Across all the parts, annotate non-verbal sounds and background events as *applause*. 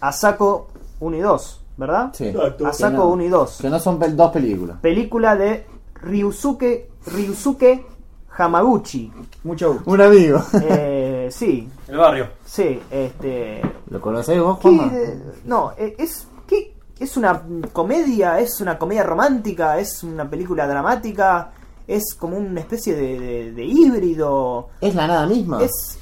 Asako 1 y 2, ¿verdad? Sí. Que no. 1 y 2. Que no son pel- dos películas. Película de Ryusuke, Ryusuke Hamaguchi. Mucho gusto. Un amigo. Eh, sí, El barrio. sí, este... ¿Lo conocés vos, ¿qué- Juanma? no, eh, es... ¿qué? ¿Es una comedia? ¿Es una comedia romántica? ¿Es una película dramática? ¿Es como una especie de, de- de híbrido? ¿Es la nada misma? Es,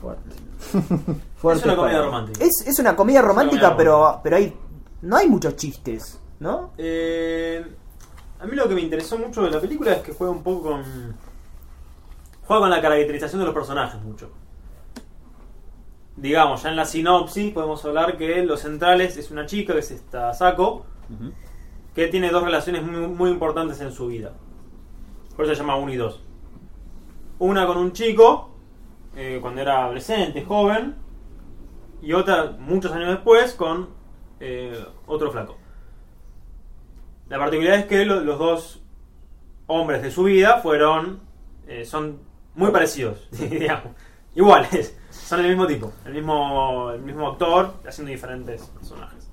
Fuerte. *laughs* es una comedia romántica. es, es una comedia romántica, comedia pero, pero hay, no hay muchos chistes, ¿no? Eh, a mí lo que me interesó mucho de la película es que juega un poco con. Juega con la caracterización de los personajes mucho. Digamos, ya en la sinopsis podemos hablar que lo centrales es una chica, que es esta Sako, que tiene dos relaciones muy, muy importantes en su vida. Por eso se llama 1 y 2. Una con un chico, eh, cuando era adolescente, joven, y otra muchos años después con eh, otro flaco. La particularidad es que lo- los dos hombres de su vida fueron. eh, son muy parecidos, *laughs* digamos. Iguales. Son el mismo tipo. El mismo, el mismo actor haciendo diferentes personajes.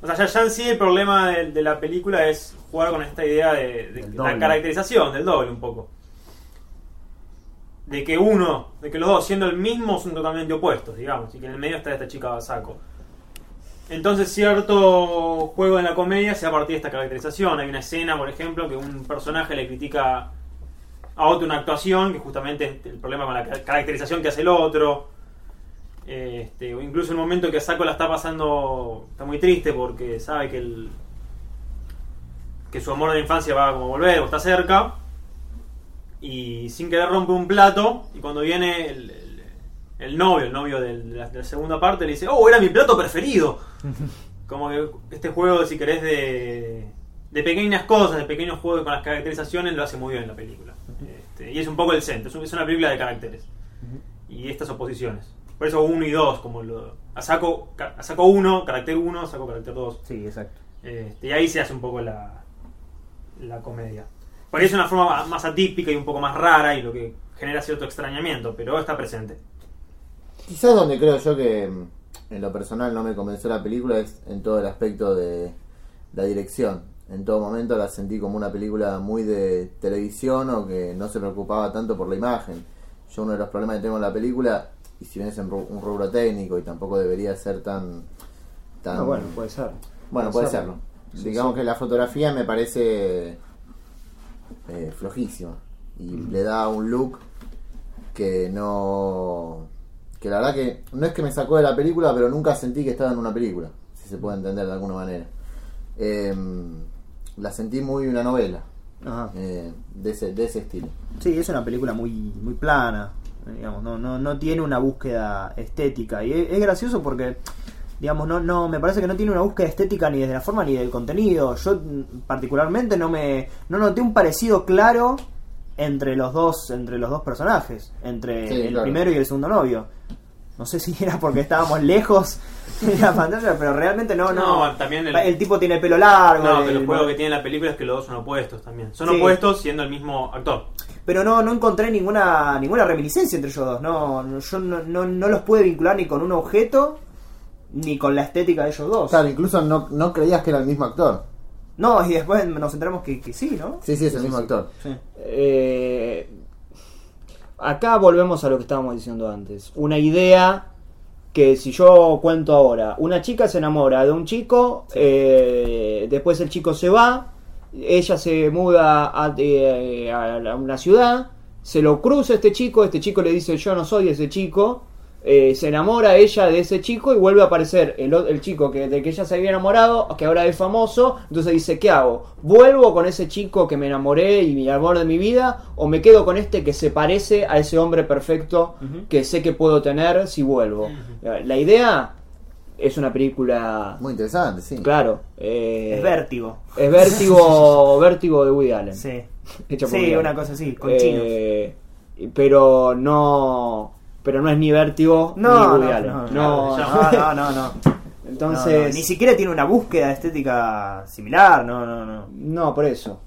O sea, ya, ya en sí el problema de, de la película es jugar con esta idea de, de la caracterización del doble un poco. De que uno, de que los dos siendo el mismo son totalmente opuestos, digamos. Y que en el medio está esta chica saco. Entonces cierto juego en la comedia se da a partir de esta caracterización. Hay una escena, por ejemplo, que un personaje le critica a otro una actuación, que justamente es el problema con la ca- caracterización que hace el otro. Este, o incluso el momento que Sako la está pasando, está muy triste porque sabe que el que su amor de la infancia va a como volver o está cerca. Y sin querer rompe un plato y cuando viene el, el- el novio, el novio del- de la, de la segunda parte, le dice, oh, era mi plato preferido. *laughs* Como que este juego, si querés, de, de pequeñas cosas, de pequeños juegos con las caracterizaciones, lo hace muy bien en la película. Este, y es un poco el centro, es un- es una película de caracteres. Y estas oposiciones. Por eso uno y dos, como lo... A saco, a saco uno, carácter uno, saco carácter dos. Sí, exacto. Este, y ahí se hace un poco la, la comedia. Porque es una forma más atípica y un poco más rara y lo que genera cierto extrañamiento, pero está presente. Quizás donde creo yo que mm, en lo personal no me convenció la película es en todo el aspecto de la dirección. En todo momento la sentí como una película muy de televisión o que no se preocupaba tanto por la imagen. Yo uno de los problemas que tengo en la película, y si bien es en ru- un rubro técnico y tampoco debería ser tan... tan No, bueno, puede ser. Bueno, puede serlo. Digamos que la fotografía me parece eh, flojísima. Y le da un look que no. que la verdad que no es que me sacó de la película, pero nunca sentí que estaba en una película, si se puede entender de alguna manera. Eh, la sentí muy una novela, Ajá. eh, de, ese, de ese estilo. Sí, es una película muy, muy plana, digamos, no, no, no tiene una búsqueda estética. Y es, es gracioso porque, digamos, no, no, me parece que no tiene una búsqueda estética ni de la forma ni del contenido. Yo mm, particularmente no me, no noté un parecido claro entre los dos, entre los dos personajes, entre Sí, el claro. primero y el segundo novio. No sé si era porque estábamos lejos *laughs* de la pantalla, pero realmente no, no. No, también el- tipo tiene el pelo largo. No, que el- el juego que tiene la película es que los dos son opuestos también. Son Sí. opuestos siendo el mismo actor. pero no, no encontré ninguna ninguna reminiscencia entre ellos dos. No, no- yo no, no, no los pude vincular ni con un objeto ni con la estética de ellos dos. Claro, incluso no, no creías que era el mismo actor. No, y después nos enteramos que, que sí, ¿no? Sí, sí, es el mismo actor. Sí. Eh, acá volvemos a lo que estábamos diciendo antes. Una idea que si yo cuento ahora, una chica se enamora de un chico, eh, después el chico se va, ella se muda a, eh, a una ciudad, se lo cruza este chico, este chico le dice yo no soy ese chico, eh, se enamora ella de ese chico y vuelve a aparecer el, el chico que, de que ella se había enamorado, que ahora es famoso, entonces dice, ¿qué hago? ¿Vuelvo con ese chico que me enamoré y mi amor de mi vida? ¿O me quedo con este que se parece a ese hombre perfecto que sé que puedo tener si vuelvo? La idea es una película... Muy interesante, sí. Claro. eh, Es vértigo. Es vértigo, *laughs* vértigo de Woody Allen. Sí. Hecha por Sí, Woody una cosa así, con Eh, Pero no... Pero no es ni vértigo No, ni Woody no, Allen. no, No, no. Entonces... Ni siquiera tiene una búsqueda estética similar, no, no, no. No, por eso.